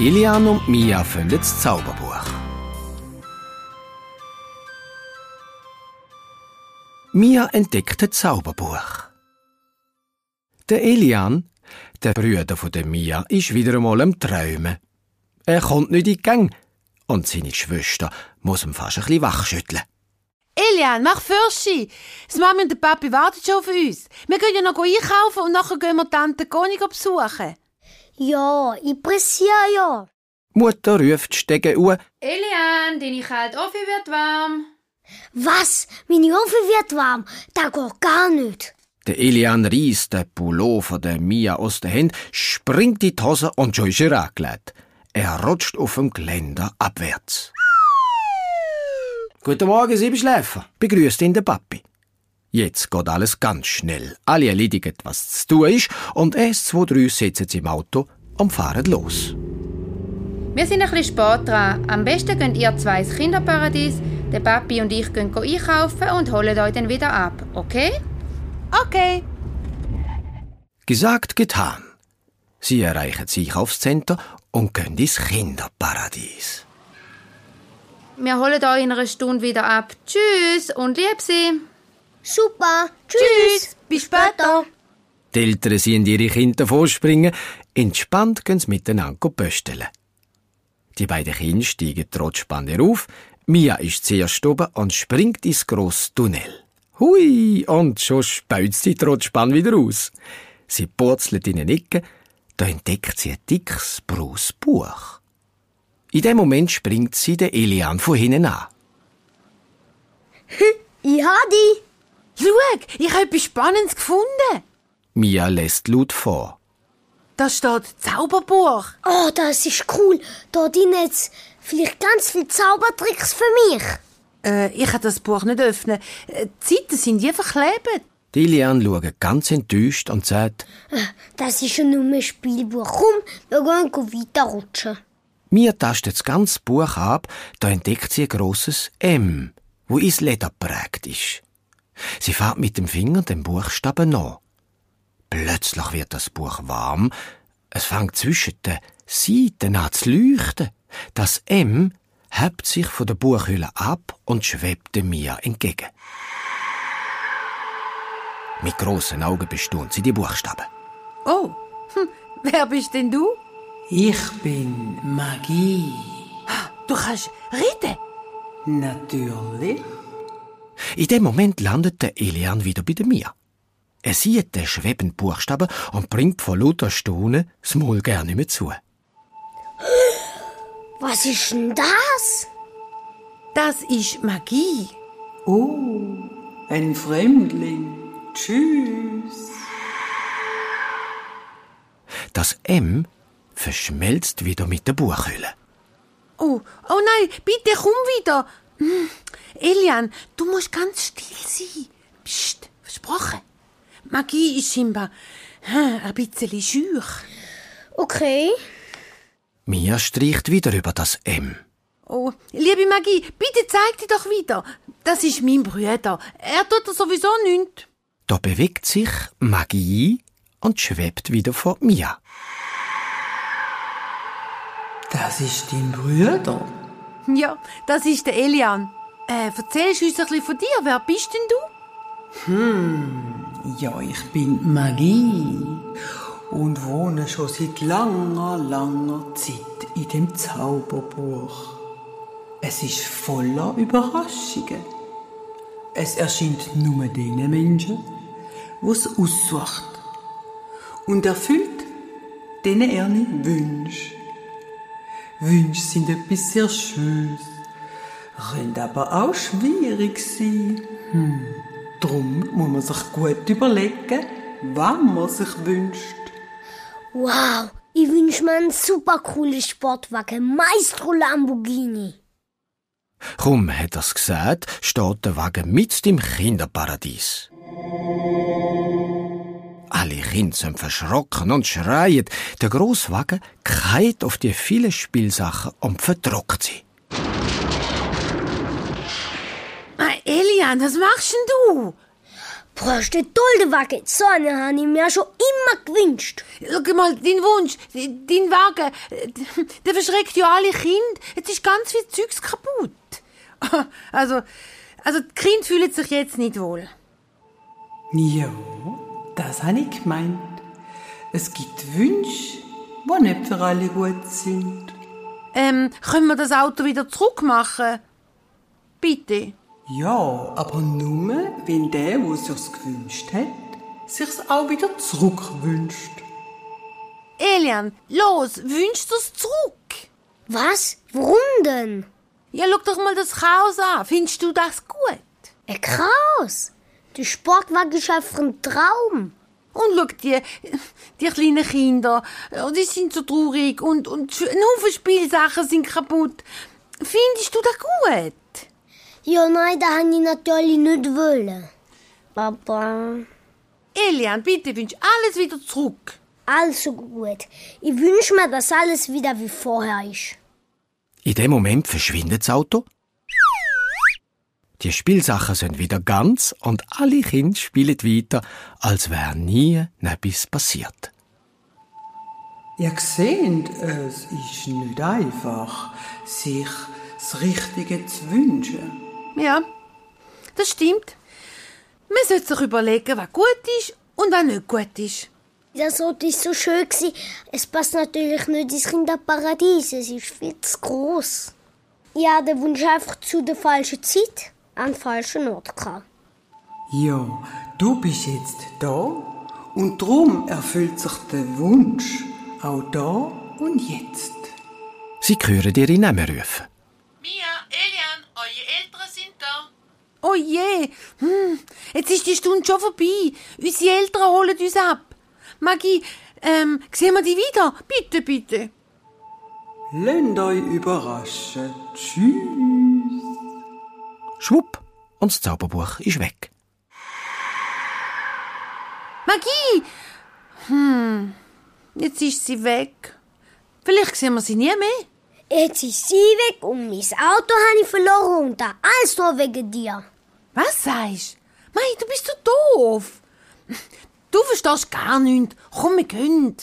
Elian und Mia finden das Zauberbuch. Mia entdeckt ein Zauberbuch. Der Elian, der Brüder von der Mia, ist wieder einmal am Träumen. Er kommt nicht in die Gang und seine Schwester muss ihn fast ein bisschen wachschütteln. Elian, mach Fürschi. Das Mami und der Papi warten schon auf uns. Wir gehen ja noch einkaufen und nachher gehen wir Tante Conny besuchen. Ja, ich pressiere ja. Mutter ruft die Stege an. Elian, deine kalte Offi wird warm. Was? Meine Ofen wird warm. Das geht gar nicht. Der Elian reißt den Pullover der Mia aus der Hand, springt in die Hose und schon ist er angelegt. Er rutscht auf dem Geländer abwärts. Guten Morgen, Siebenschläfer, begrüßt ihn der Papi. Jetzt geht alles ganz schnell. Alle erledigen, was zu tun ist, und erst zwei, drei sitzen sie im Auto und fahren los. Wir sind ein bisschen spät dran. Am besten gehen ihr zwei ins Kinderparadies. Der Papi und ich gehen einkaufen und holen euch dann wieder ab, okay? Okay. Gesagt, getan. Sie erreichen das Einkaufscenter und gehen ins Kinderparadies. Wir holen euch in einer Stunde wieder ab. Tschüss und lieb sie. Super. Tschüss. Tschüss. Bis später. Die Eltern sehen ihre Kinder vorspringen. Entspannt gehen sie miteinander pösteln. Die beiden Kinder steigen trotz Spanne auf. Mia ist zuerst oben und springt ins grosse Tunnel. Hui! Und schon speut sie trotz Spann wieder aus. Sie purzelt in den Ecken. Da entdeckt sie ein dickes, braunes Buch. In dem Moment springt sie den Elian von hinten an. Ich hab die. Schau, ich habe etwas Spannendes gefunden. Mia lässt laut vor. Da steht Zauberbuch. Oh, das ist cool. Da drin jetzt vielleicht ganz viele Zaubertricks für mich. Äh, ich kann das Buch nicht öffnen. Äh, Die Seiten sind je verklebt. Die Elian schaut ganz enttäuscht und sagt, Das ist ja nur ein Spielbuch. Komm, wir gehen weiterrutschen. Mia tastet das ganze Buch ab, da entdeckt sie ein grosses M, wo ins Leder prägt ist. Sie fährt mit dem Finger den Buchstaben nach. Plötzlich wird das Buch warm, es fängt zwischen den Seiten an zu leuchten. Das M hebt sich von der Buchhülle ab und schwebt Mia entgegen. Mit grossen Augen bestaunt sie die Buchstaben. Oh, hm, wer bist denn du? Ich bin Magie. Du kannst reden. Natürlich. In dem Moment landet der Elian wieder bei der Mia. Er sieht den schwebenden Buchstaben und bringt vor lauter Staunen das Maul gar nicht mehr zu. Was ist denn das? Das ist Magie. Oh, ein Fremdling. Tschüss. Das M verschmelzt wieder mit der Buchhülle. Oh, oh nein, bitte komm wieder. Hm, Elian, du musst ganz still sein. Psst, versprochen. Magie ist scheinbar hm, ein bisschen schüch. Okay. Mia streicht wieder über das M. Oh, liebe Magie, bitte zeig dich doch wieder. Das ist mein Bruder. Er tut dir sowieso nichts. Da bewegt sich Magie und schwebt wieder vor Mia. Das ist dein Bruder. Ja, das ist der Elian. Äh, erzählst du uns ein bisschen von dir? Wer bist denn du? Ja, ich bin Magie und wohne schon seit langer, langer Zeit in dem Zauberbuch. Es ist voller Überraschungen. Es erscheint nur den Menschen, die es aussucht und erfüllt denen nicht wünscht. Wünsche sind etwas sehr Schönes, können aber auch schwierig sein. Hm. Drum muss man sich gut überlegen, was man sich wünscht. Wow, ich wünsche mir einen super coolen Sportwagen. Maestro Lamborghini. Kaum hat er's gesagt, steht der Wagen mit im Kinderparadies. Alle Kinder sind verschrocken und schreien. Der Grosswagen keilt auf die vielen Spielsachen und verdruckt sie. Ah, Elian, was machst denn du? Der Wagen. So einen habe ich mir schon immer gewünscht. Schau mal, dein Wunsch, dein Wagen, der verschreckt ja alle Kinder. Jetzt ist ganz viel Zeugs kaputt. Also, also die Kinder fühlen sich jetzt nicht wohl. Ja, das habe ich gemeint. Es gibt Wünsche, die nicht für alle gut sind. Ähm, können wir das Auto wieder zurückmachen? Bitte. Ja, aber nur, wenn der, der sich's gewünscht hat, sich's auch wieder zurückwünscht. Elian, los, wünschst du's zurück? Was? Warum denn? Ja, schau doch mal das Chaos an. Findest du das gut? Ein Kraus. Der Sportwagen ist einfach ein Traum. Und schau die, die kleinen Kinder, oh, die sind so traurig und, und ein Haufen Spielsachen sind kaputt. Findest du das gut? Ja, nein, das habe ich natürlich nicht wollen. Aber Elian, bitte wünsch alles wieder zurück. also gut. Ich wünsche mir, dass alles wieder wie vorher ist. In dem Moment verschwindet das Auto. Die Spielsachen sind wieder ganz und alle Kinder spielen weiter, als wäre nie etwas passiert. Ihr seht, es ist nicht einfach, sich das Richtige zu wünschen. Ja, das stimmt. Man sollte sich überlegen, was gut ist und was nicht gut ist. Das Ort ist so schön. Gewesen. Es passt natürlich nicht ins Kinderparadies. Es ist viel zu groß. Ja, der Wunsch einfach zu der falschen Zeit an den falschen Ort gehabt. Ja, du bist jetzt da und drum erfüllt sich der Wunsch auch da und jetzt. Sie hören ihre Namen rufen. Mia, Elian, eure Eltern sind da. Oh je, hm, jetzt ist die Stunde schon vorbei. Unsere Eltern holen uns ab. Maggie, ähm, sehen wir die wieder? Bitte, bitte. Lasst euch überraschen. Tschüss. Schwupp, und das Zauberbuch ist weg. Maggie! Hm, jetzt ist sie weg. Vielleicht sehen wir sie nie mehr. Jetzt ist sie weg und mein Auto habe ich verloren und das alles nur wegen dir. Was sagst du? Mei, du bist so doof. Du verstehst gar nichts. Komm, wir gehen.